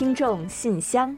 听众信箱，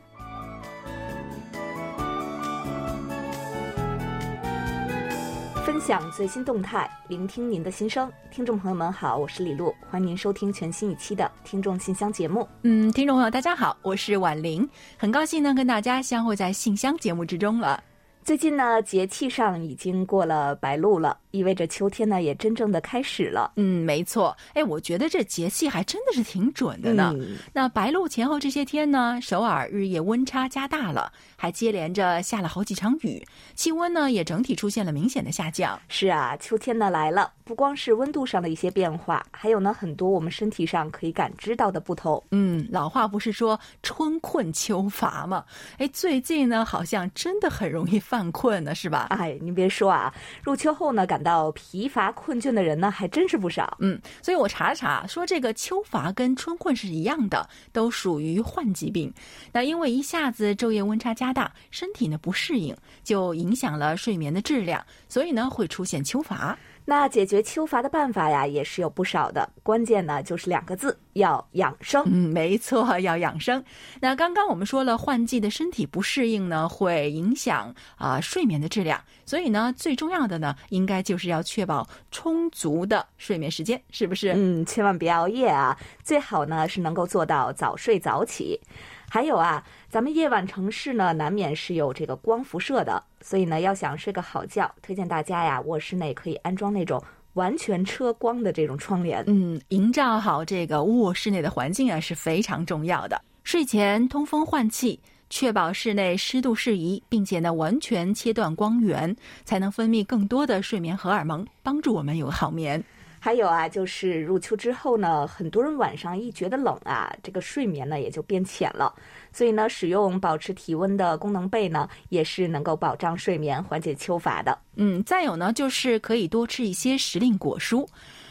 分享最新动态，聆听您的心声。听众朋友们好，我是李璐，欢迎您收听全新一期的《听众信箱》节目。嗯，听众朋友大家好，我是婉玲，很高兴呢跟大家相会在信箱节目之中了。最近呢，节气上已经过了白露了，意味着秋天呢也真正的开始了。嗯，没错。哎，我觉得这节气还真的是挺准的呢。嗯那白露前后这些天呢，首尔日夜温差加大了，还接连着下了好几场雨，气温呢也整体出现了明显的下降。是啊，秋天呢来了，不光是温度上的一些变化，还有呢很多我们身体上可以感知到的不同。嗯，老话不是说春困秋乏吗？哎，最近呢好像真的很容易犯困呢，是吧？哎，您别说啊，入秋后呢，感到疲乏困倦的人呢还真是不少。嗯，所以我查了查，说这个秋乏跟春困是一样的，都属于患疾病。那因为一下子昼夜温差加大，身体呢不适应，就影响了睡眠的质量，所以呢会出现秋乏。那解决秋乏的办法呀，也是有不少的，关键呢就是两个字，要养生。嗯，没错，要养生。那刚刚我们说了，换季的身体不适应呢，会影响啊、睡眠的质量。所以呢，最重要的呢，应该就是要确保充足的睡眠时间，是不是？嗯，千万别熬夜啊，最好呢是能够做到早睡早起。还有啊，咱们夜晚城市呢，难免是有这个光辐射的，所以呢，要想睡个好觉，推荐大家呀，卧室内可以安装那种完全遮光的这种窗帘。嗯，营造好这个卧室内的环境啊是非常重要的。睡前通风换气，确保室内湿度适宜，并且呢完全切断光源，才能分泌更多的睡眠荷尔蒙，帮助我们有个好眠。还有啊，就是入秋之后呢，很多人晚上一觉得冷啊，这个睡眠呢也就变浅了。所以呢，使用保持体温的功能被呢，也是能够保障睡眠、缓解秋乏的。嗯，再有呢，就是可以多吃一些时令果蔬。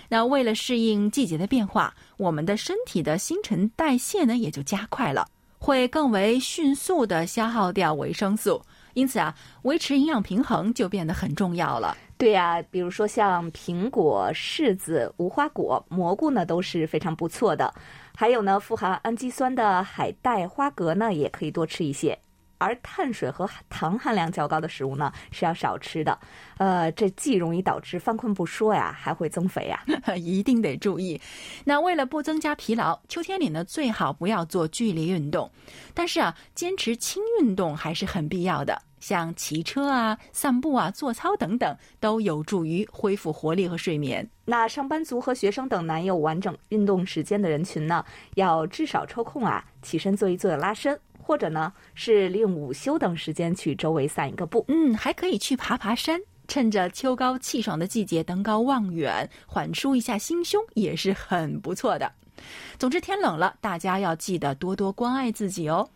那为了适应季节的变化，我们的身体的新陈代谢呢也就加快了，会更为迅速的消耗掉维生素。因此啊，维持营养平衡就变得很重要了。对呀、比如说像苹果、柿子、无花果、蘑菇呢，都是非常不错的。还有呢，富含氨基酸的海带、花蛤呢，也可以多吃一些。而碳水和糖含量较高的食物呢，是要少吃的。呃，这既容易导致犯困不说呀，还会增肥呀。一定得注意。那为了不增加疲劳，秋天里呢最好不要做剧烈运动，但是啊，坚持轻运动还是很必要的。像骑车啊、散步啊、做操等等，都有助于恢复活力和睡眠。那上班族和学生等难有完整运动时间的人群呢，要至少抽空啊，起身做一做拉伸，或者呢是利用午休等时间去周围散一个步。嗯，还可以去爬爬山，趁着秋高气爽的季节登高望远，缓舒一下心胸，也是很不错的。总之，天冷了，大家要记得多多关爱自己哦。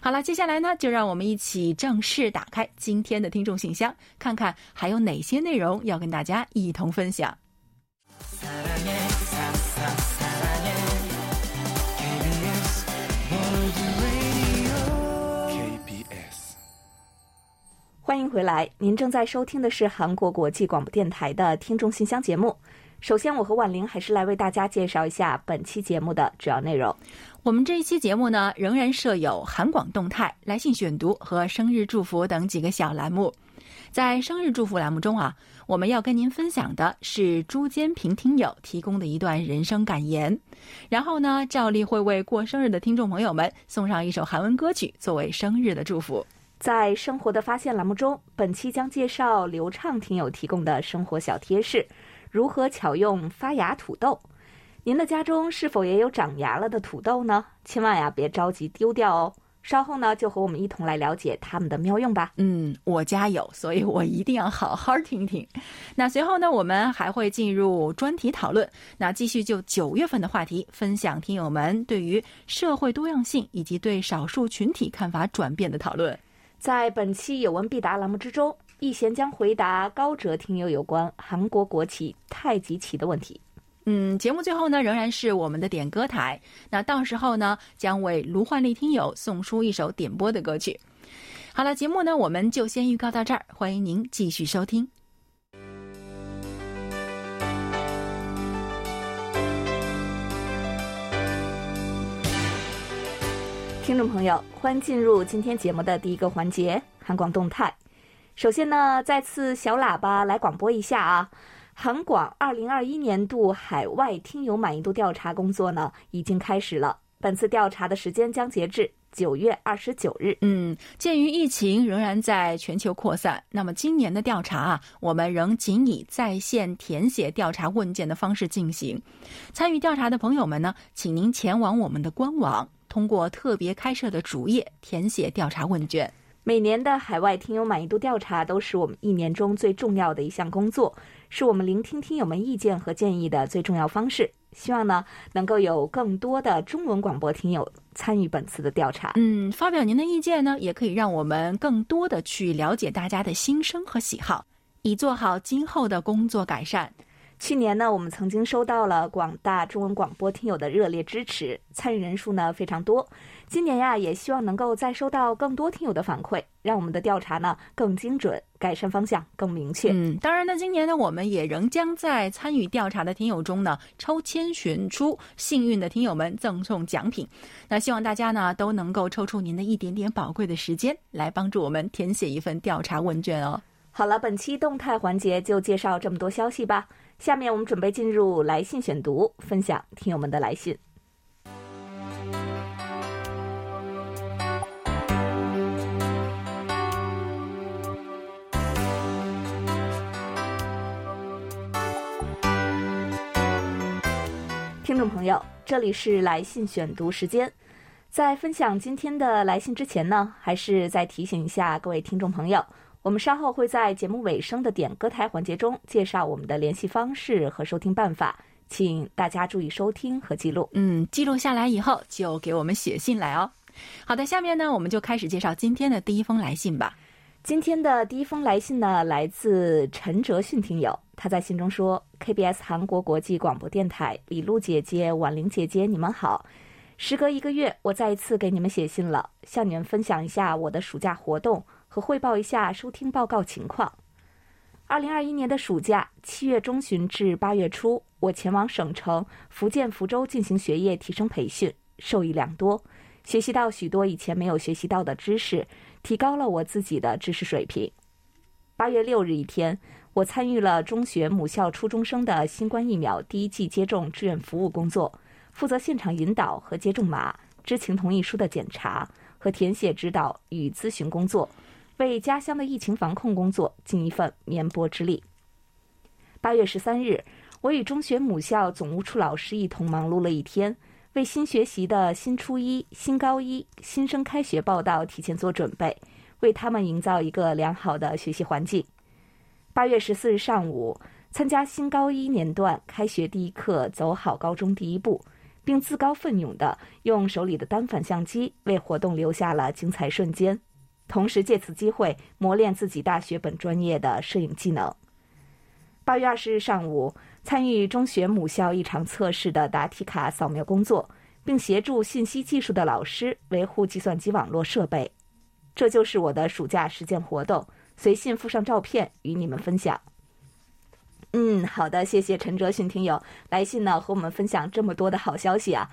好了，接下来呢，就让我们一起正式打开今天的听众信箱，看看还有哪些内容要跟大家一同分享。KBS 欢迎回来，您正在收听的是韩国国际广播电台的听众信箱节目。首先，我和婉玲还是来为大家介绍一下本期节目的主要内容。我们这一期节目呢，仍然设有韩广动态、来信选读和生日祝福等几个小栏目。在生日祝福栏目中啊，我们要跟您分享的是朱坚平听友提供的一段人生感言，然后呢，照例会为过生日的听众朋友们送上一首韩文歌曲作为生日的祝福。在生活的发现栏目中，本期将介绍刘畅听友提供的生活小贴士，如何巧用发芽土豆。您的家中是否也有长芽了的土豆呢？千万呀，别着急丢掉哦。稍后呢，就和我们一同来了解它们的妙用吧。嗯，我家有，所以我一定要好好听听。那随后呢，我们还会进入专题讨论，那继续就九月份的话题分享听友们对于社会多样性以及对少数群体看法转变的讨论。在本期有问必答栏目之中，易贤将回答高哲听友有关韩国国旗太极旗的问题。嗯，节目最后呢，仍然是我们的点歌台。那到时候呢，将为卢焕丽听友送出一首点播的歌曲。好了，节目呢，我们就先预告到这儿，欢迎您继续收听。听众朋友，欢迎进入今天节目的第一个环节——韩广动态。首先呢，再次小喇叭来广播一下啊，韩广二零二一年度海外听友满意度调查工作呢已经开始了。本次调查的时间将截至九月二十九日。嗯，鉴于疫情仍然在全球扩散，那么今年的调查啊，我们仍仅以在线填写调查问卷的方式进行。参与调查的朋友们呢，请您前往我们的官网。通过特别开设的主页填写调查问卷。每年的海外听友满意度调查都是我们一年中最重要的一项工作，是我们聆听听友们意见和建议的最重要方式。希望呢，能够有更多的中文广播听友参与本次的调查。嗯，发表您的意见呢，也可以让我们更多的去了解大家的心声和喜好，以做好今后的工作改善。去年呢，我们曾经收到了广大中文广播听友的热烈支持，参与人数呢非常多。今年呀，也希望能够再收到更多听友的反馈，让我们的调查呢更精准，改善方向更明确。嗯，当然呢，今年呢，我们也仍将在参与调查的听友中呢抽签选出幸运的听友们，赠送奖品。那希望大家呢都能够抽出您的一点点宝贵的时间，来帮助我们填写一份调查问卷哦。好了，本期动态环节就介绍这么多消息吧。下面我们准备进入来信选读，分享听友们的来信。听众朋友，这里是来信选读时间。在分享今天的来信之前呢，还是再提醒一下各位听众朋友。我们稍后会在节目尾声的点歌台环节中介绍我们的联系方式和收听办法，请大家注意收听和记录。嗯，记录下来以后就给我们写信来哦。好的，下面呢我们就开始介绍今天的第一封来信吧。今天的第一封来信呢来自陈哲迅听友，他在信中说：“KBS 韩国国际广播电台李璐姐姐、婉玲姐姐，你们好。时隔一个月，我再一次给你们写信了，向你们分享一下我的暑假活动。”和汇报一下收听报告情况。二零二一年的暑假，七月中旬至八月初，我前往省城福建福州进行学业提升培训，受益良多，学习到许多以前没有学习到的知识，提高了我自己的知识水平。八月六日一天，我参与了中学母校初中生的新冠疫苗第一剂接种志愿服务工作，负责现场引导和接种码、知情同意书的检查和填写指导与咨询工作。为家乡的疫情防控工作尽一份绵薄之力。八月十三日，我与中学母校总务处老师一同忙碌了一天，为新学习的新初一、新高一新生开学报道提前做准备，为他们营造一个良好的学习环境。八月十四日上午，参加新高一年段开学第一课，走好高中第一步，并自告奋勇地用手里的单反相机为活动留下了精彩瞬间。同时借此机会磨练自己大学本专业的摄影技能。八月二十日上午，参与中学母校一场测试的答题卡扫描工作，并协助信息技术的老师维护计算机网络设备。这就是我的暑假实践活动，随信附上照片与你们分享。嗯，好的，谢谢陈哲迅听友来信呢，和我们分享这么多的好消息啊。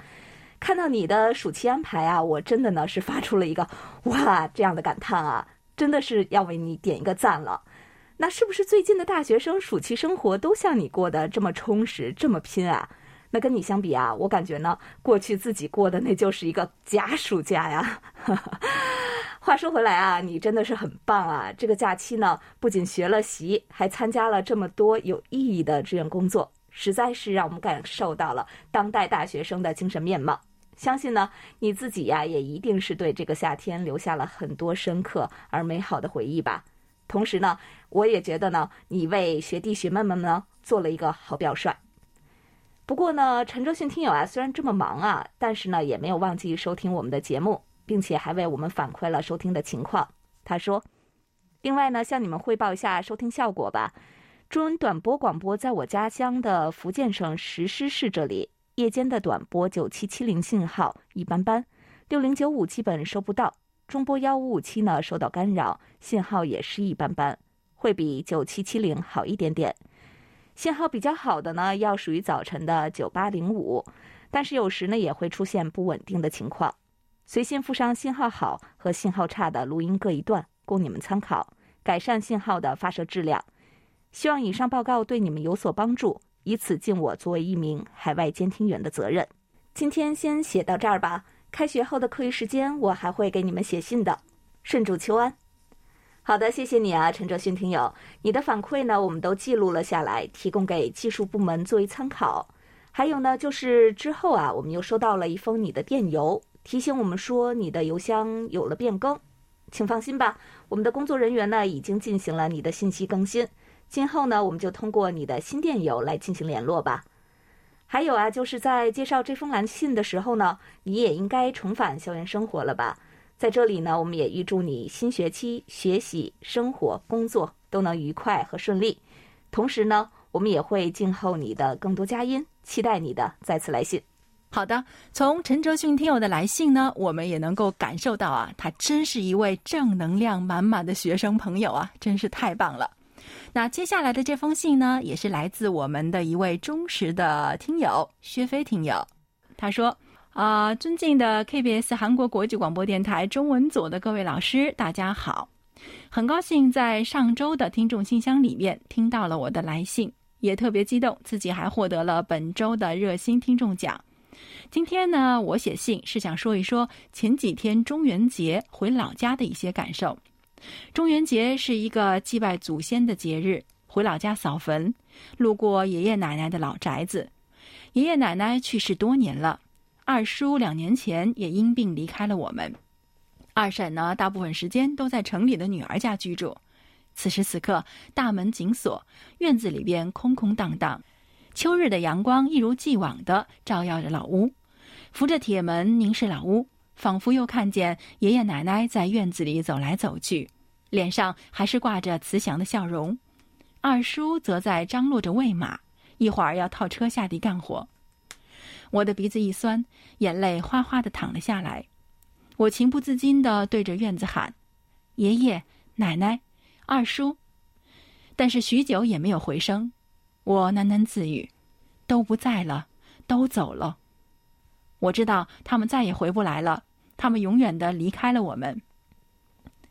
看到你的暑期安排啊，我真的呢是发出了一个哇这样的感叹啊，真的是要为你点一个赞了。那是不是最近的大学生暑期生活都像你过得这么充实、这么拼啊？那跟你相比啊，我感觉呢，过去自己过的那就是一个假暑假呀。话说回来啊，你真的是很棒啊！这个假期呢，不仅学了习，还参加了这么多有意义的志愿工作，实在是让我们感受到了当代大学生的精神面貌。相信呢，你自己呀，也一定是对这个夏天留下了很多深刻而美好的回忆吧。同时呢，我也觉得呢，你为学弟学妹们呢做了一个好表率。不过呢，陈哲迅听友啊，虽然这么忙啊，但是呢，也没有忘记收听我们的节目，并且还为我们反馈了收听的情况。他说：“另外呢，向你们汇报一下收听效果吧。中文短波广播在我家乡的福建省石狮市这里。”夜间的短波九七七零信号一般般，六零九五基本收不到，中波幺五五七呢受到干扰，信号也是一般般，会比九七七零好一点点。信号比较好的呢，要属于早晨的九八零五，但是有时呢也会出现不稳定的情况。随信附上信号好和信号差的录音各一段，供你们参考，改善信号的发射质量。希望以上报告对你们有所帮助，以此尽我作为一名海外监听员的责任。今天先写到这儿吧。开学后的课余时间，我还会给你们写信的。顺祝秋安。好的，谢谢你啊，陈哲勋听友，你的反馈呢，我们都记录了下来，提供给技术部门作为参考。还有呢，就是之后啊，我们又收到了一封你的电邮，提醒我们说你的邮箱有了变更。请放心吧，我们的工作人员呢已经进行了你的信息更新，今后呢，我们就通过你的新电邮来进行联络吧。还有啊，就是在介绍这封来信的时候呢，你也应该重返校园生活了吧？在这里呢，我们也预祝你新学期学习、生活、工作都能愉快和顺利。同时呢，我们也会静候你的更多佳音，期待你的再次来信。好的，从陈哲迅听友的来信呢，我们也能够感受到啊，他真是一位正能量满满的学生朋友啊，真是太棒了。那接下来的这封信呢，也是来自我们的一位忠实的听友薛飞听友。他说：“啊，尊敬的 KBS 韩国国际广播电台中文组的各位老师，大家好！很高兴在上周的听众信箱里面听到了我的来信，也特别激动，自己还获得了本周的热心听众奖。今天呢，我写信是想说一说前几天中元节回老家的一些感受。”中元节是一个祭拜祖先的节日，回老家扫坟，路过爷爷奶奶的老宅子。爷爷奶奶去世多年了，二叔两年前也因病离开了我们。二婶呢，大部分时间都在城里的女儿家居住。此时此刻，大门紧锁，院子里边空空荡荡。秋日的阳光一如既往的照耀着老屋，扶着铁门凝视老屋。仿佛又看见爷爷奶奶在院子里走来走去，脸上还是挂着慈祥的笑容。二叔则在张罗着喂马，一会儿要套车下地干活。我的鼻子一酸，眼泪哗哗的淌了下来。我情不自禁的对着院子喊：“爷爷奶奶，二叔。”但是许久也没有回声。我喃喃自语：“都不在了，都走了。”我知道他们再也回不来了，他们永远的离开了我们。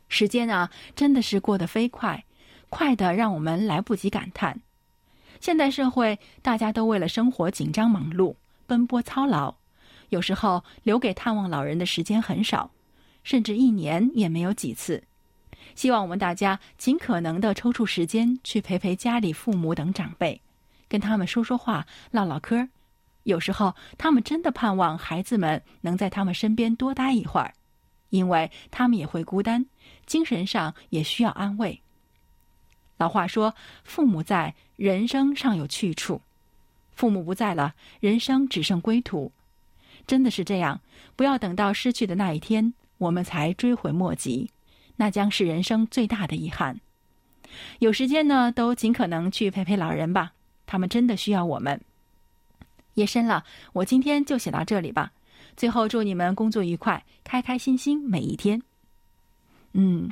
时间啊，真的是过得飞快，快的让我们来不及感叹。现代社会，大家都为了生活紧张忙碌，奔波操劳，有时候留给探望老人的时间很少，甚至一年也没有几次。希望我们大家尽可能的抽出时间去陪陪家里父母等长辈，跟他们说说话，唠唠嗑。有时候，他们真的盼望孩子们能在他们身边多待一会儿，因为他们也会孤单，精神上也需要安慰。老话说：“父母在，人生尚有去处；父母不在了，人生只剩归途。”真的是这样，不要等到失去的那一天，我们才追悔莫及，那将是人生最大的遗憾。有时间呢，都尽可能去陪陪老人吧，他们真的需要我们。夜深了，我今天就写到这里吧。最后，祝你们工作愉快，开开心心每一天。嗯，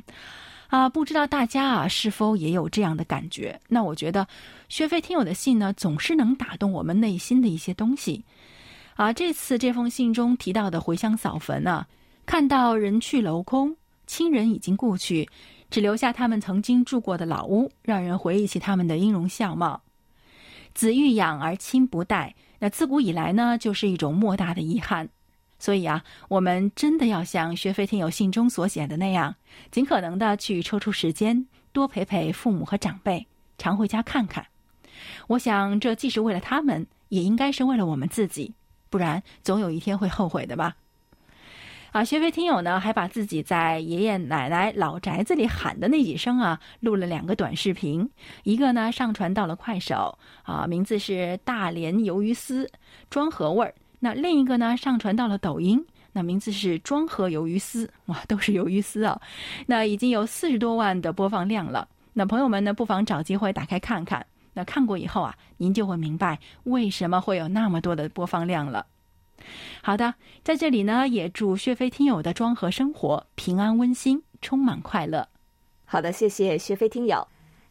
啊，不知道大家啊是否也有这样的感觉？那我觉得，薛飞听友的信呢，总是能打动我们内心的一些东西。啊，这次这封信中提到的回乡扫坟呢，看到人去楼空，亲人已经故去，只留下他们曾经住过的老屋，让人回忆起他们的音容笑貌。子欲养而亲不待。那自古以来呢，就是一种莫大的遗憾，所以啊，我们真的要像薛飞听友信中所写的那样，尽可能的去抽出时间，多陪陪父母和长辈，常回家看看。我想，这既是为了他们，也应该是为了我们自己，不然总有一天会后悔的吧。啊，学飞听友呢，还把自己在爷爷奶奶老宅子里喊的那几声啊，录了两个短视频，一个呢上传到了快手，啊，名字是大连鱿鱼丝，庄河味儿；那另一个呢上传到了抖音，那名字是庄河鱿鱼丝，哇，都是鱿鱼丝啊，那已经有四十多万的播放量了。那朋友们呢，不妨找机会打开看看。那看过以后啊，您就会明白为什么会有那么多的播放量了。好的，在这里呢，也祝薛飞听友的庄河生活平安温馨，充满快乐。好的，谢谢薛飞听友。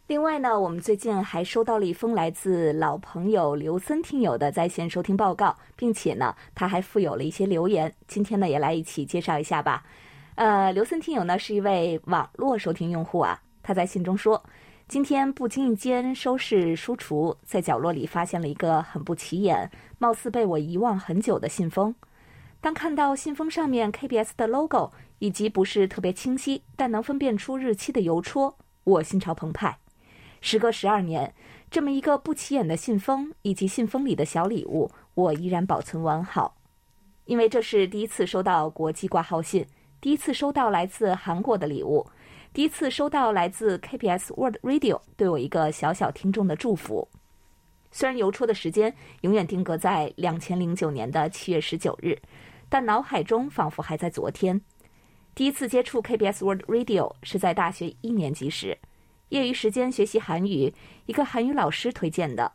另外呢，我们最近还收到了一封来自老朋友刘森听友的在线收听报告，并且呢，他还附有了一些留言。今天呢，也来一起介绍一下吧。呃，刘森听友呢是一位网络收听用户啊，他在信中说，今天不经意间收拾书橱，在角落里发现了一个很不起眼、貌似被我遗忘很久的信封。当看到信封上面 KBS 的 logo 以及不是特别清晰但能分辨出日期的邮戳，我心潮澎湃。时隔十二年，这么一个不起眼的信封以及信封里的小礼物，我依然保存完好。因为这是第一次收到国际挂号信，第一次收到来自韩国的礼物，第一次收到来自 KBS World Radio 对我一个小小听众的祝福。虽然邮戳的时间永远定格在两千零九年的七月十九日，但脑海中仿佛还在昨天。第一次接触 KBS World Radio 是在大学一年级时。业余时间学习韩语，一个韩语老师推荐的。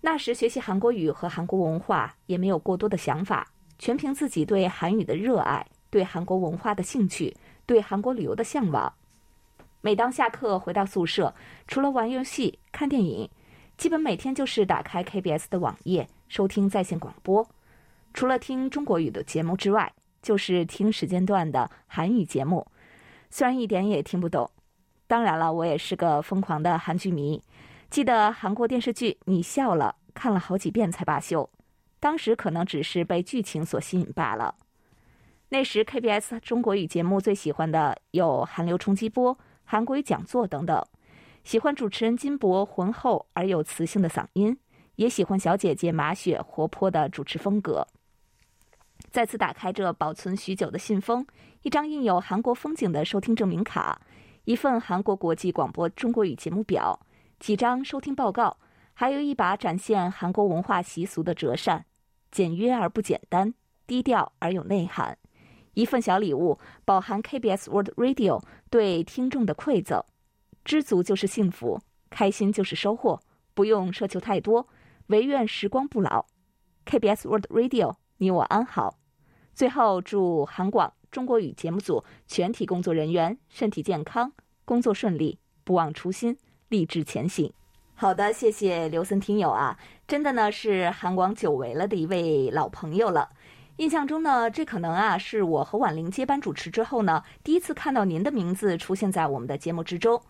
那时学习韩国语和韩国文化也没有过多的想法，全凭自己对韩语的热爱、对韩国文化的兴趣、对韩国旅游的向往。每当下课回到宿舍，除了玩游戏、看电影，基本每天就是打开 KBS 的网页收听在线广播。除了听中国语的节目之外，就是听时间段的韩语节目，虽然一点也听不懂。当然了，我也是个疯狂的韩剧迷。记得韩国电视剧《你笑了》，看了好几遍才罢休。当时可能只是被剧情所吸引罢了。那时 KBS 中国语节目最喜欢的有《韩流冲击波》《韩国语讲座》等等。喜欢主持人金博浑厚而有磁性的嗓音，也喜欢小姐姐马雪活泼的主持风格。再次打开这保存许久的信封，一张印有韩国风景的收听证明卡。一份韩国国际广播中国语节目表，几张收听报告，还有一把展现韩国文化习俗的折扇，简约而不简单，低调而有内涵。一份小礼物，饱含 KBS World Radio 对听众的馈赠，知足就是幸福，开心就是收获，不用奢求太多，唯愿时光不老。KBS World Radio，你我安好。最后祝韩广。中国语节目组全体工作人员身体健康，工作顺利，不忘初心，励志前行。好的，谢谢刘森听友啊，真的呢是韩广久违了的一位老朋友了。印象中呢，这可能啊是我和婉玲接班主持之后呢，第一次看到您的名字出现在我们的节目之中。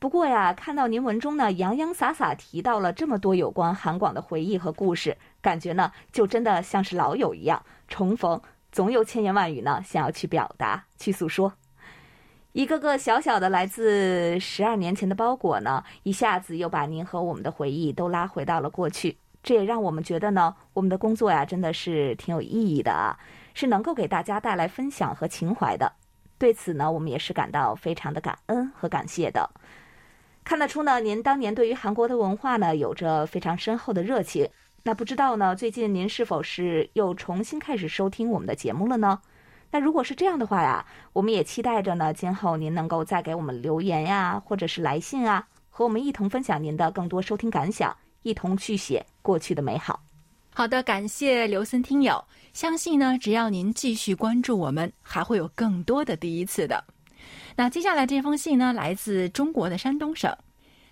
不过呀，看到您文中呢洋洋洒洒提到了这么多有关韩广的回忆和故事，感觉呢就真的像是老友一样重逢。总有千言万语呢，想要去表达、去诉说。一个个小小的来自十二年前的包裹呢，一下子又把您和我们的回忆都拉回到了过去。这也让我们觉得呢，我们的工作呀，真的是挺有意义的啊，是能够给大家带来分享和情怀的。对此呢，我们也是感到非常的感恩和感谢的。看得出呢，您当年对于韩国的文化呢，有着非常深厚的热情。那不知道呢？最近您是否是又重新开始收听我们的节目了呢？那如果是这样的话呀，我们也期待着呢，今后您能够再给我们留言呀，或者是来信啊，和我们一同分享您的更多收听感想，一同去写过去的美好。好的，感谢刘森听友，相信呢，只要您继续关注我们，还会有更多的第一次的。那接下来这封信呢，来自中国的山东省，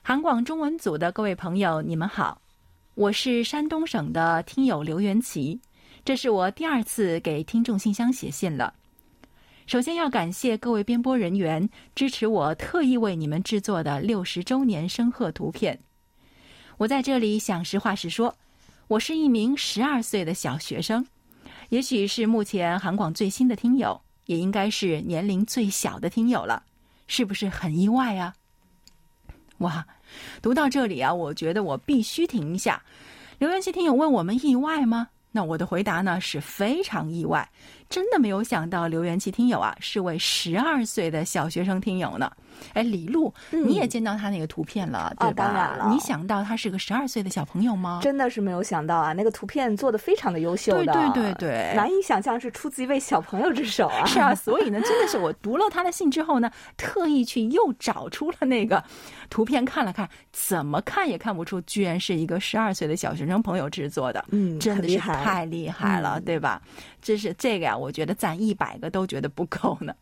韩广中文组的各位朋友，你们好。我是山东省的听友刘元奇，这是我第二次给听众信箱写信了。首先要感谢各位编播人员支持我特意为你们制作的六十周年生贺图片。我在这里想实话实说，我是一名十二岁的小学生，也许是目前韩广最新的听友，也应该是年龄最小的听友了，是不是很意外啊？哇！读到这里啊，我觉得我必须停一下。留言区听友问我们意外吗？那我的回答呢是非常意外。真的没有想到，留言区听友啊是位十二岁的小学生听友呢。哎，李璐，你也见到他那个图片了，对吧？当然了。你想到他是个十二岁的小朋友吗？真的是没有想到啊！那个图片做的非常的优秀，对对对对，难以想象是出自一位小朋友之手啊！是啊，所以呢，真的是我读了他的信之后呢，特意去又找出了那个图片看了看，怎么看也看不出，居然是一个十二岁的小学生朋友制作的。嗯，真的是太厉害了，对吧？这是这个呀，我觉得赞一百个都觉得不够呢。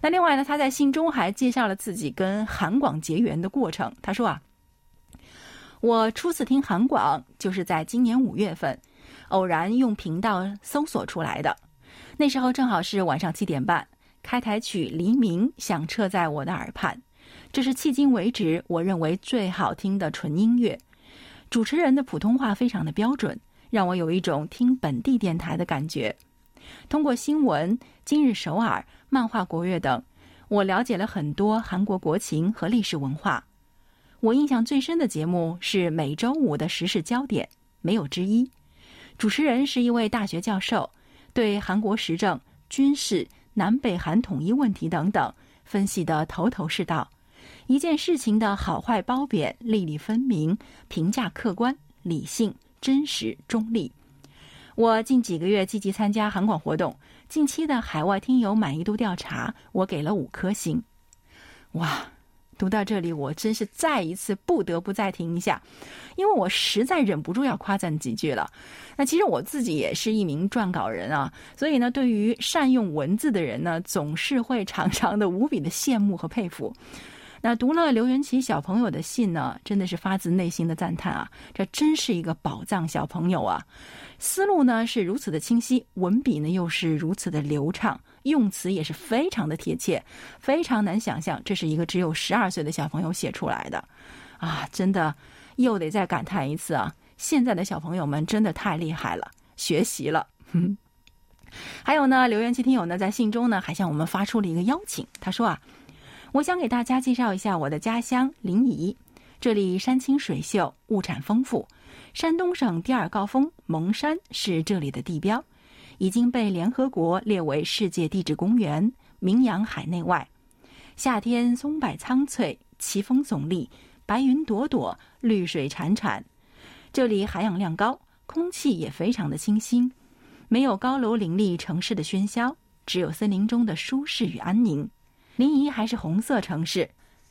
那另外呢，他在信中还介绍了自己跟韩广结缘的过程。他说啊，我初次听韩广就是在今年五月份，偶然用频道搜索出来的。那时候正好是晚上七点半，开台曲《黎明》响彻在我的耳畔，这是迄今为止我认为最好听的纯音乐。主持人的普通话非常的标准，让我有一种听本地电台的感觉。通过新闻、今日首尔、漫画国乐等，我了解了很多韩国国情和历史文化。我印象最深的节目是每周五的时事焦点，没有之一。主持人是一位大学教授。对韩国时政、军事、南北韩统一问题等等分析的头头是道，一件事情的好坏褒贬粒粒分明，评价客观、理性、真实、中立。我近几个月积极参加韩广活动，近期的海外听友满意度调查，我给了五颗星。哇！读到这里，我真是再一次不得不再停一下，因为我实在忍不住要夸赞几句了。那其实我自己也是一名撰稿人啊，所以呢，对于善用文字的人呢，总是会常常的无比的羡慕和佩服。那读了刘元奇小朋友的信呢，真的是发自内心的赞叹啊！这真是一个宝藏小朋友啊！思路呢是如此的清晰，文笔呢又是如此的流畅，用词也是非常的贴切，非常难想象这是一个只有十二岁的小朋友写出来的，啊，真的又得再感叹一次啊！现在的小朋友们真的太厉害了，学习了。还有呢，刘元奇听友呢在信中呢还向我们发出了一个邀请，他说啊。我想给大家介绍一下我的家乡临沂，这里山清水秀，物产丰富。山东省第二高峰蒙山是这里的地标，已经被联合国列为世界地质公园，名扬海内外。夏天松柏苍翠，奇峰耸立，白云朵朵，绿水潺潺。这里含氧量高，空气也非常的清新，没有高楼林立城市的喧嚣，只有森林中的舒适与安宁。临沂还是红色城市，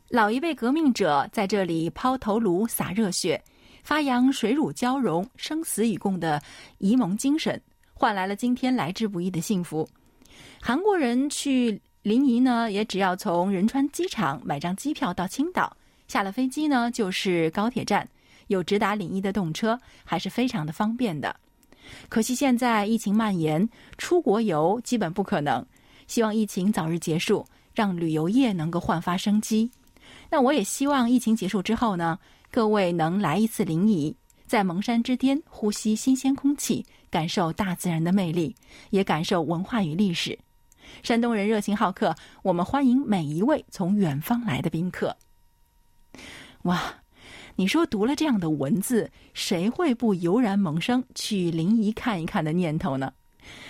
老一辈革命者在这里抛头颅、洒热血，发扬水乳交融、生死与共的沂蒙精神，换来了今天来之不易的幸福。韩国人去临沂呢，也只要从仁川机场买张机票到青岛，下了飞机呢就是高铁站，有直达临沂的动车，还是非常的方便的。可惜现在疫情蔓延，出国游基本不可能。希望疫情早日结束。让旅游业能够焕发生机。那我也希望疫情结束之后呢，各位能来一次临沂，在蒙山之巅呼吸新鲜空气，感受大自然的魅力，也感受文化与历史。山东人热情好客，我们欢迎每一位从远方来的宾客。哇，你说读了这样的文字，谁会不油然萌生去临沂看一看的念头呢？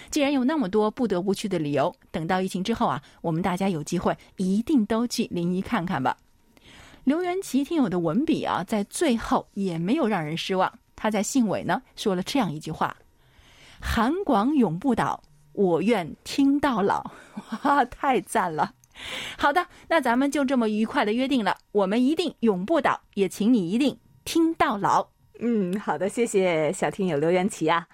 既然有那么多不得不去的理由，等到疫情之后啊，我们大家有机会一定都去临沂看看吧。刘元奇听友的文笔啊，在最后也没有让人失望。他在信尾呢说了这样一句话：“韩广永不倒，我愿听到老。”哇，太赞了！好的，那咱们就这么愉快的约定了，我们一定永不倒，也请你一定听到老。嗯，好的，谢谢小听友刘元奇啊。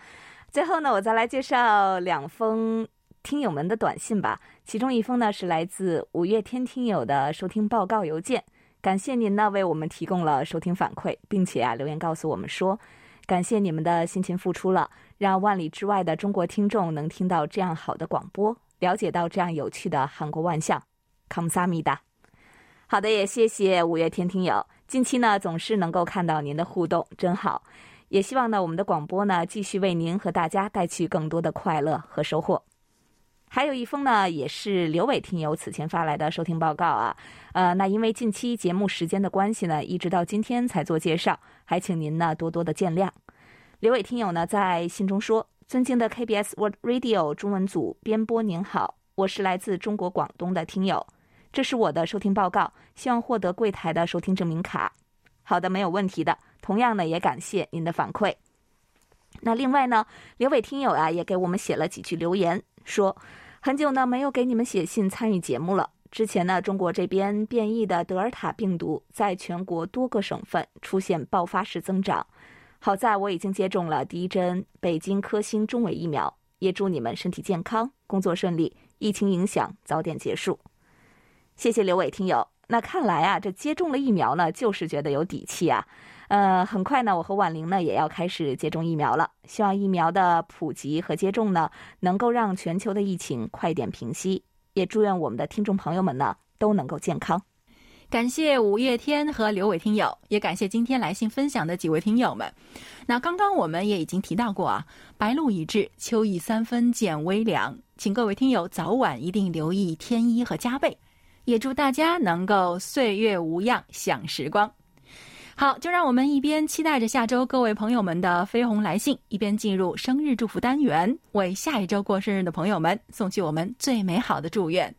最后呢，我再来介绍两封听友们的短信吧。其中一封呢是来自五月天听友的收听报告邮件，感谢您呢为我们提供了收听反馈，并且啊留言告诉我们说，感谢你们的辛勤付出了，让万里之外的中国听众能听到这样好的广播，了解到这样有趣的韩国万象。康萨米达。好的，也谢谢五月天听友，近期呢总是能够看到您的互动，真好。也希望呢，我们的广播呢，继续为您和大家带去更多的快乐和收获。还有一封呢，也是刘伟听友此前发来的收听报告啊。呃，那因为近期节目时间的关系呢，一直到今天才做介绍，还请您呢多多的见谅。刘伟听友呢在信中说：“尊敬的 KBS World Radio 中文组编播您好，我是来自中国广东的听友，这是我的收听报告，希望获得柜台的收听证明卡。”好的，没有问题的。同样呢，也感谢您的反馈。那另外呢，刘伟听友啊，也给我们写了几句留言，说很久呢没有给你们写信参与节目了。之前呢，中国这边变异的德尔塔病毒在全国多个省份出现爆发式增长。好在我已经接种了第一针北京科兴中伟疫苗，也祝你们身体健康，工作顺利，疫情影响早点结束。谢谢刘伟听友。那看来啊，这接种了疫苗呢，就是觉得有底气啊。呃，很快呢，我和婉玲呢也要开始接种疫苗了。希望疫苗的普及和接种呢，能够让全球的疫情快点平息。也祝愿我们的听众朋友们呢都能够健康。感谢五月天和刘伟听友，也感谢今天来信分享的几位听友们。那刚刚我们也已经提到过啊，白露已至，秋意三分渐微凉，请各位听友早晚一定留意添衣和加被。也祝大家能够岁月无恙，享时光。好，就让我们一边期待着下周各位朋友们的飞鸿来信，一边进入生日祝福单元，为下一周过生日的朋友们送去我们最美好的祝愿。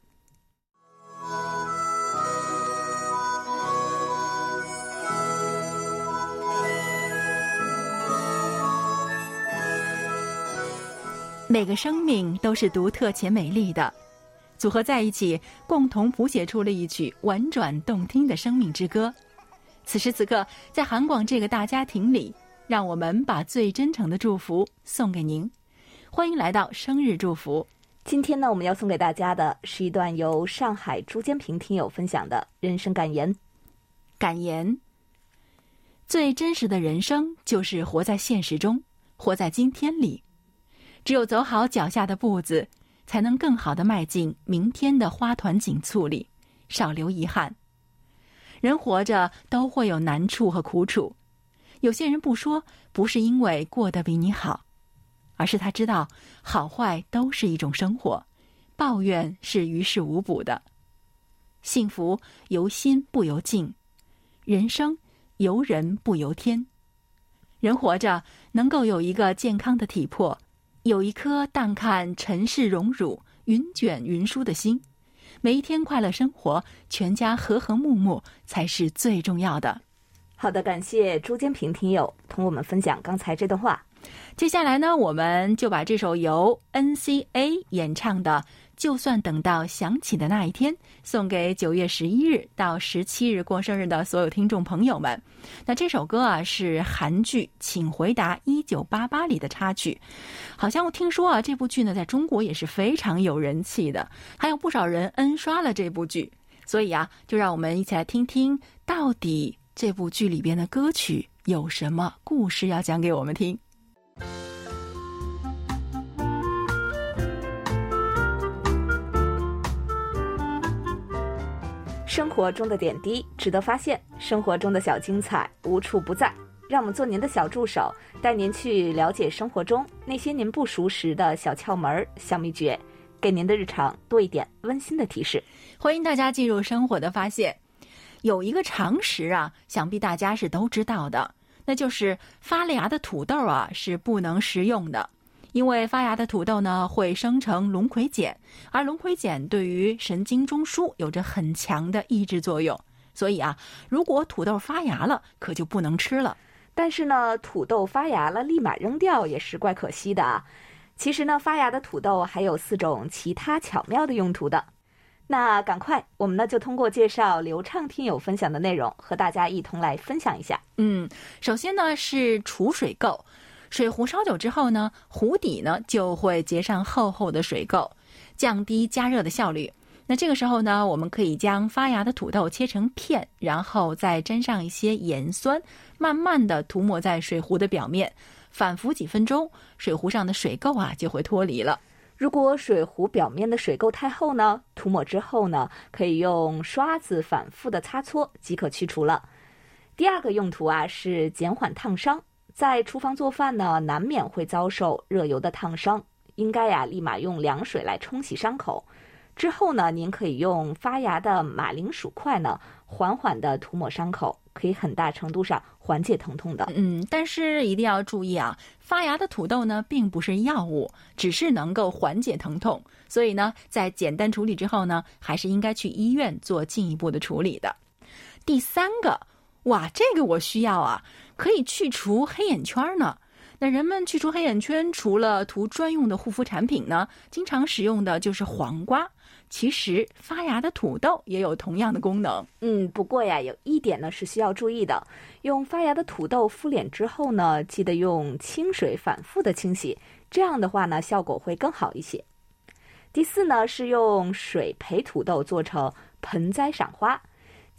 每个生命都是独特且美丽的。组合在一起，共同谱写出了一曲婉转动听的生命之歌。此时此刻，在韩广这个大家庭里，让我们把最真诚的祝福送给您。欢迎来到生日祝福。今天呢，我们要送给大家的是一段由上海朱坚平听友分享的人生感言。感言：最真实的人生就是活在现实中，活在今天里。只有走好脚下的步子。才能更好的迈进明天的花团锦簇里，少留遗憾。人活着都会有难处和苦楚，有些人不说，不是因为过得比你好，而是他知道好坏都是一种生活，抱怨是于事无补的。幸福由心不由境，人生由人不由天。人活着能够有一个健康的体魄。有一颗淡看尘世荣辱、云卷云舒的心，每一天快乐生活，全家和和睦睦才是最重要的。好的，感谢朱坚平听友同我们分享刚才这段话。接下来呢，我们就把这首由 N.C.A 演唱的。就算等到想起的那一天，送给九月十一日到十七日过生日的所有听众朋友们。那这首歌啊是韩剧《请回答一九八八》里的插曲，好像我听说啊这部剧呢在中国也是非常有人气的，还有不少人 N 刷了这部剧。所以啊，就让我们一起来听听到底这部剧里边的歌曲有什么故事要讲给我们听。生活中的点滴值得发现，生活中的小精彩无处不在。让我们做您的小助手，带您去了解生活中那些您不熟识的小窍门、小秘诀，给您的日常多一点温馨的提示。欢迎大家进入生活的发现。有一个常识啊，想必大家是都知道的，那就是发了芽的土豆啊是不能食用的。因为发芽的土豆呢会生成龙葵碱，而龙葵碱对于神经中枢有着很强的抑制作用，所以啊，如果土豆发芽了，可就不能吃了。但是呢，土豆发芽了立马扔掉也是怪可惜的啊。其实呢，发芽的土豆还有四种其他巧妙的用途的。那赶快，我们呢就通过介绍流畅听友分享的内容，和大家一同来分享一下。嗯，首先呢是储水垢。水壶烧久之后呢，壶底呢就会结上厚厚的水垢，降低加热的效率。那这个时候呢，我们可以将发芽的土豆切成片，然后再沾上一些盐酸，慢慢的涂抹在水壶的表面，反复几分钟，水壶上的水垢啊就会脱离了。如果水壶表面的水垢太厚呢，涂抹之后呢，可以用刷子反复的擦搓即可去除了。第二个用途啊是减缓烫伤。在厨房做饭呢，难免会遭受热油的烫伤，应该呀立马用凉水来冲洗伤口。之后呢，您可以用发芽的马铃薯块呢，缓缓地涂抹伤口，可以很大程度上缓解疼痛的。嗯，但是一定要注意啊，发芽的土豆呢，并不是药物，只是能够缓解疼痛。所以呢，在简单处理之后呢，还是应该去医院做进一步的处理的。第三个，哇，这个我需要啊。可以去除黑眼圈呢。那人们去除黑眼圈，除了涂专用的护肤产品呢，经常使用的就是黄瓜。其实发芽的土豆也有同样的功能。嗯，不过呀，有一点呢是需要注意的：用发芽的土豆敷脸之后呢，记得用清水反复的清洗，这样的话呢，效果会更好一些。第四呢是用水培土豆做成盆栽赏花。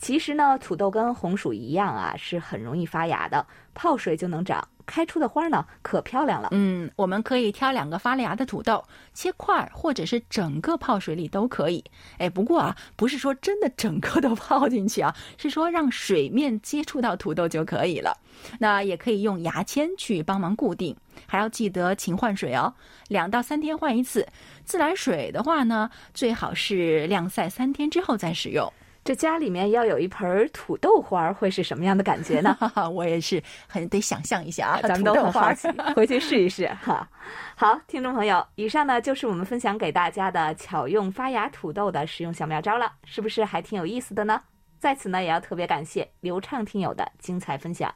其实呢，土豆跟红薯一样啊，是很容易发芽的，泡水就能长，开出的花呢可漂亮了。嗯，我们可以挑两个发了芽的土豆，切块或者是整个泡水里都可以。哎，不过啊，不是说真的整个都泡进去啊，是说让水面接触到土豆就可以了。那也可以用牙签去帮忙固定，还要记得勤换水哦，两到三天换一次。自来水的话呢，最好是晾晒三天之后再使用。这家里面要有一盆土豆花，会是什么样的感觉呢？我也是很得想象一下啊，咱们都很好奇，回去试一试哈。好，听众朋友，以上呢就是我们分享给大家的巧用发芽土豆的实用小妙招了，是不是还挺有意思的呢？在此呢，也要特别感谢流畅听友的精彩分享。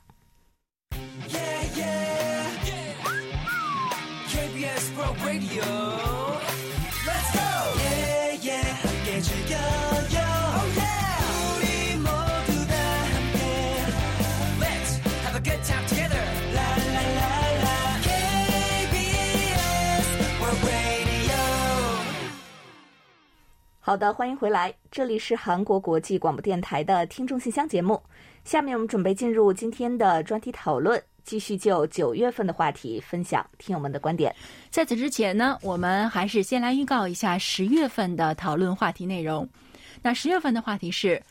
好的，欢迎回来，这里是韩国国际广播电台的听众信箱节目。下面我们准备进入今天的专题讨论，继续就九月份的话题分享听友们的观点。在此之前呢，我们还是先来预告一下十月份的讨论话题内容。那十月份的话题是：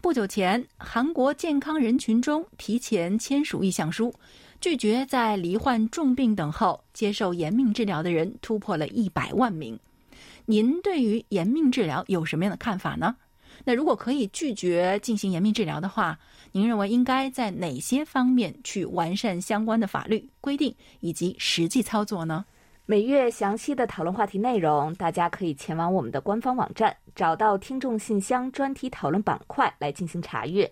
不久前，韩国健康人群中提前签署意向书，拒绝在罹患重病等后接受延命治疗的人突破了一百万名。您对于延命治疗有什么样的看法呢？那如果可以拒绝进行延命治疗的话，您认为应该在哪些方面去完善相关的法律规定以及实际操作呢？每月详细的讨论话题内容，大家可以前往我们的官方网站，找到听众信箱专题讨论板块来进行查阅。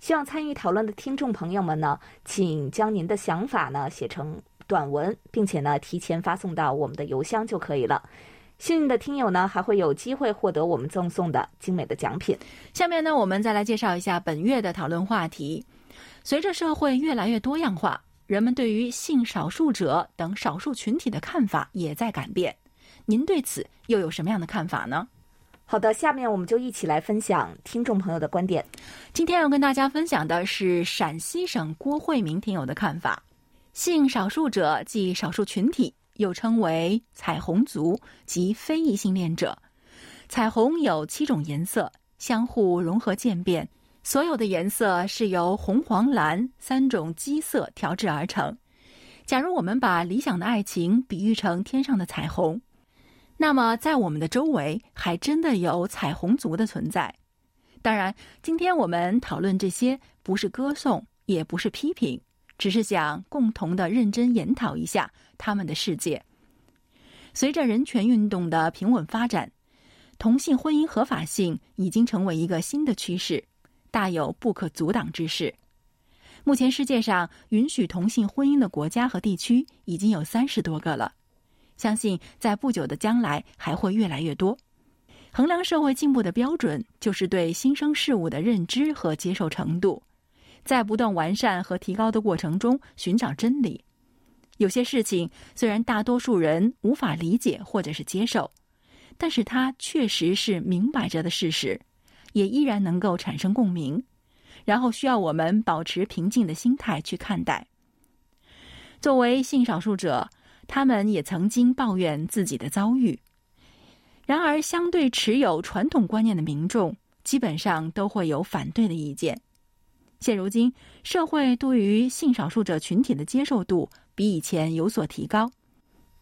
希望参与讨论的听众朋友们呢，请将您的想法呢写成短文，并且呢提前发送到我们的邮箱就可以了。幸运的听友呢，还会有机会获得我们赠送的精美的奖品。下面呢，我们再来介绍一下本月的讨论话题。随着社会越来越多样化，人们对于性少数者等少数群体的看法也在改变。您对此又有什么样的看法呢？好的，下面我们就一起来分享听众朋友的观点。今天要跟大家分享的是陕西省郭慧明听友的看法：性少数者即少数群体。又称为彩虹族及非异性恋者。彩虹有七种颜色，相互融合渐变。所有的颜色是由红、黄、蓝三种基色调制而成。假如我们把理想的爱情比喻成天上的彩虹，那么在我们的周围还真的有彩虹族的存在。当然，今天我们讨论这些，不是歌颂，也不是批评。只是想共同的认真研讨一下他们的世界。随着人权运动的平稳发展，同性婚姻合法性已经成为一个新的趋势，大有不可阻挡之势。目前世界上允许同性婚姻的国家和地区已经有三十多个了，相信在不久的将来还会越来越多。衡量社会进步的标准就是对新生事物的认知和接受程度。在不断完善和提高的过程中寻找真理。有些事情虽然大多数人无法理解或者是接受，但是它确实是明摆着的事实，也依然能够产生共鸣。然后需要我们保持平静的心态去看待。作为性少数者，他们也曾经抱怨自己的遭遇。然而，相对持有传统观念的民众，基本上都会有反对的意见。现如今，社会对于性少数者群体的接受度比以前有所提高，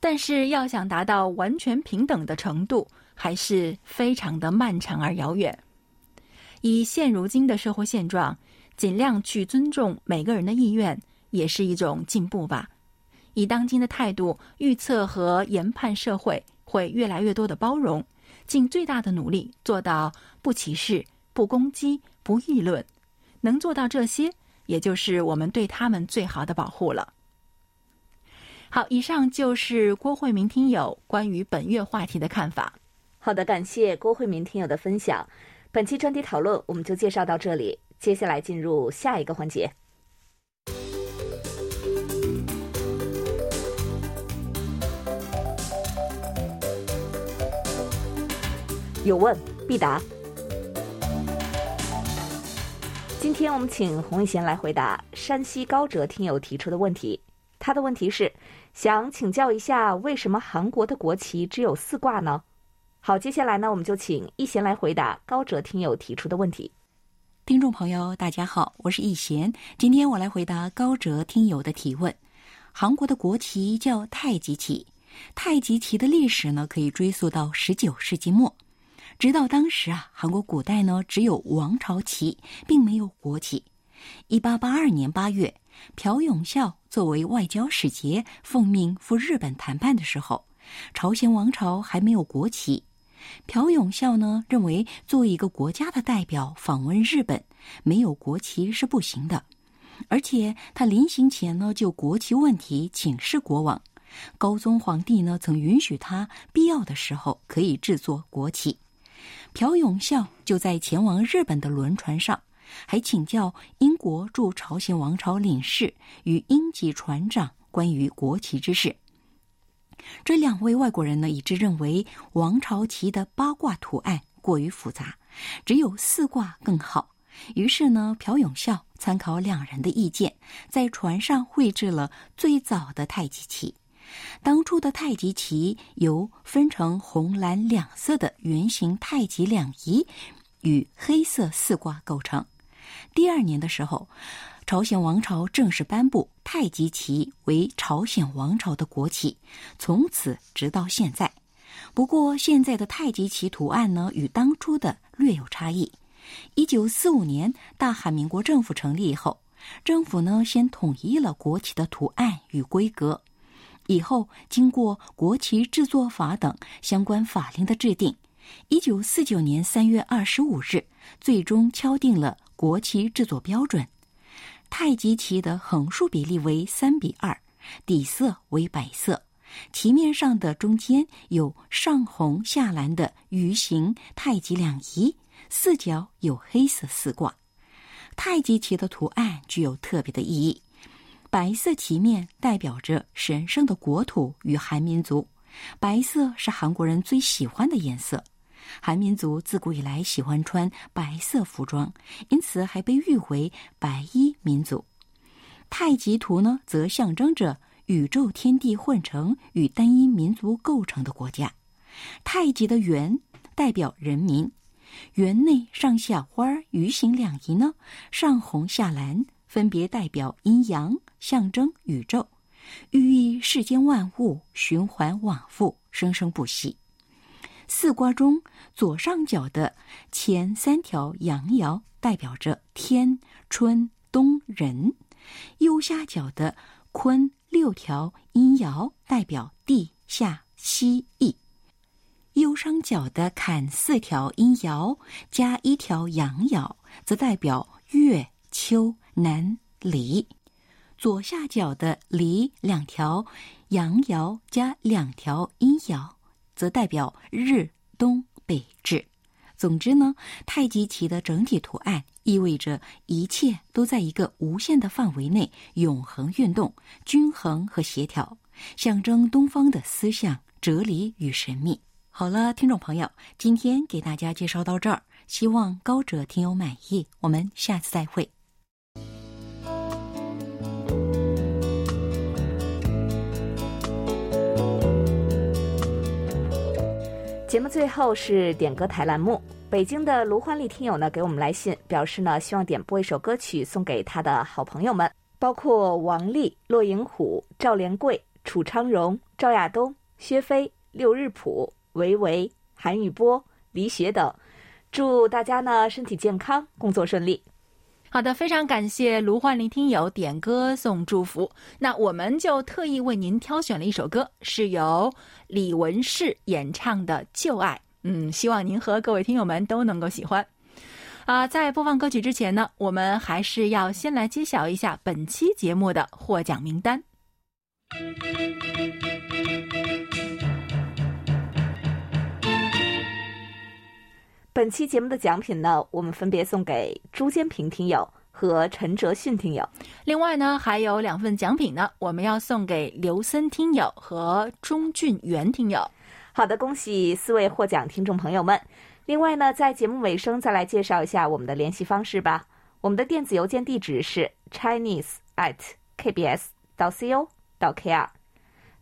但是要想达到完全平等的程度，还是非常的漫长而遥远。以现如今的社会现状，尽量去尊重每个人的意愿，也是一种进步吧。以当今的态度预测和研判，社会会越来越多的包容，尽最大的努力做到不歧视、不攻击、不议论。能做到这些，也就是我们对他们最好的保护了。好，以上就是郭慧明听友关于本月话题的看法。好的，感谢郭慧明听友的分享。本期专题讨论我们就介绍到这里，接下来进入下一个环节。有问必答。今天我们请洪一贤来回答山西高哲听友提出的问题。他的问题是，想请教一下，为什么韩国的国旗只有四挂呢？好，接下来呢，我们就请一贤来回答高哲听友提出的问题。听众朋友，大家好，我是易贤。今天我来回答高哲听友的提问。韩国的国旗叫太极旗，太极旗的历史呢可以追溯到十九世纪末。直到当时啊，韩国古代呢只有王朝旗，并没有国旗。一八八二年八月，朴永孝作为外交使节奉命赴日本谈判的时候，朝鲜王朝还没有国旗。朴永孝呢认为，作为一个国家的代表访问日本，没有国旗是不行的。而且他临行前呢就国旗问题请示国王，高宗皇帝呢曾允许他必要的时候可以制作国旗。朴永孝就在前往日本的轮船上，还请教英国驻朝鲜王朝领事与英籍船长关于国旗之事。这两位外国人呢，一致认为王朝旗的八卦图案过于复杂，只有四卦更好。于是呢，朴永孝参考两人的意见，在船上绘制了最早的太极旗。当初的太极旗由分成红蓝两色的圆形太极两仪与黑色四卦构成。第二年的时候，朝鲜王朝正式颁布太极旗为朝鲜王朝的国旗，从此直到现在。不过，现在的太极旗图案呢，与当初的略有差异。一九四五年，大韩民国政府成立以后，政府呢先统一了国旗的图案与规格。以后，经过国旗制作法等相关法令的制定，一九四九年三月二十五日，最终敲定了国旗制作标准。太极旗的横竖比例为三比二，底色为白色，旗面上的中间有上红下蓝的鱼形太极两仪，四角有黑色四卦。太极旗的图案具有特别的意义。白色旗面代表着神圣的国土与韩民族，白色是韩国人最喜欢的颜色。韩民族自古以来喜欢穿白色服装，因此还被誉为“白衣民族”。太极图呢，则象征着宇宙天地混成与单一民族构成的国家。太极的圆代表人民，圆内上下花鱼形两仪呢，上红下蓝，分别代表阴阳。象征宇宙，寓意世间万物循环往复，生生不息。四卦中左上角的前三条阳爻代表着天、春、冬、人；右下角的坤六条阴爻代表地、下、西、易；右上角的坎四条阴爻加一条阳爻，则代表月、秋、南、离。左下角的离两条阳爻加两条阴爻，则代表日、冬、北、至。总之呢，太极旗的整体图案意味着一切都在一个无限的范围内永恒运动、均衡和协调，象征东方的思想、哲理与神秘。好了，听众朋友，今天给大家介绍到这儿，希望高者听友满意。我们下次再会。节目最后是点歌台栏目。北京的卢欢丽听友呢给我们来信，表示呢希望点播一首歌曲送给他的好朋友们，包括王丽、骆银虎、赵连贵、楚昌荣、赵亚东、薛飞、六日普、维维、韩宇波、李雪等。祝大家呢身体健康，工作顺利。好的，非常感谢卢焕林听友点歌送祝福。那我们就特意为您挑选了一首歌，是由李文世演唱的《旧爱》。嗯，希望您和各位听友们都能够喜欢。啊，在播放歌曲之前呢，我们还是要先来揭晓一下本期节目的获奖名单。本期节目的奖品呢，我们分别送给朱坚平听友和陈哲迅听友。另外呢，还有两份奖品呢，我们要送给刘森听友和钟俊元听友。好的，恭喜四位获奖听众朋友们！另外呢，在节目尾声再来介绍一下我们的联系方式吧。我们的电子邮件地址是 chinese at kbs 到 co 到 kr。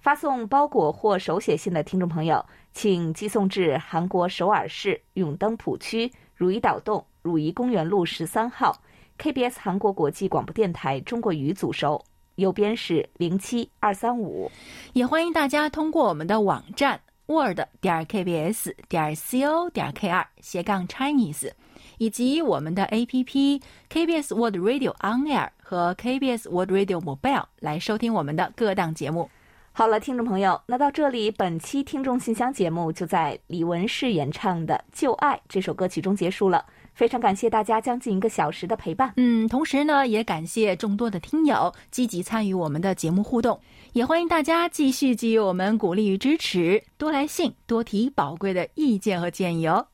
发送包裹或手写信的听众朋友，请寄送至韩国首尔市永登浦区汝矣岛洞汝矣公园路十三号 KBS 韩国国际广播电台中国语组收，邮编是零七二三五。也欢迎大家通过我们的网站 word 点 kbs 点 co 点 kr 斜杠 Chinese，以及我们的 APP KBS World Radio On Air 和 KBS World Radio Mobile 来收听我们的各档节目。好了，听众朋友，那到这里，本期听众信箱节目就在李文世演唱的《旧爱》这首歌曲中结束了。非常感谢大家将近一个小时的陪伴。嗯，同时呢，也感谢众多的听友积极参与我们的节目互动，也欢迎大家继续给予我们鼓励与支持，多来信，多提宝贵的意见和建议哦。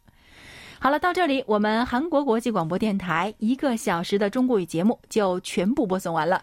好了，到这里，我们韩国国际广播电台一个小时的中国语节目就全部播送完了。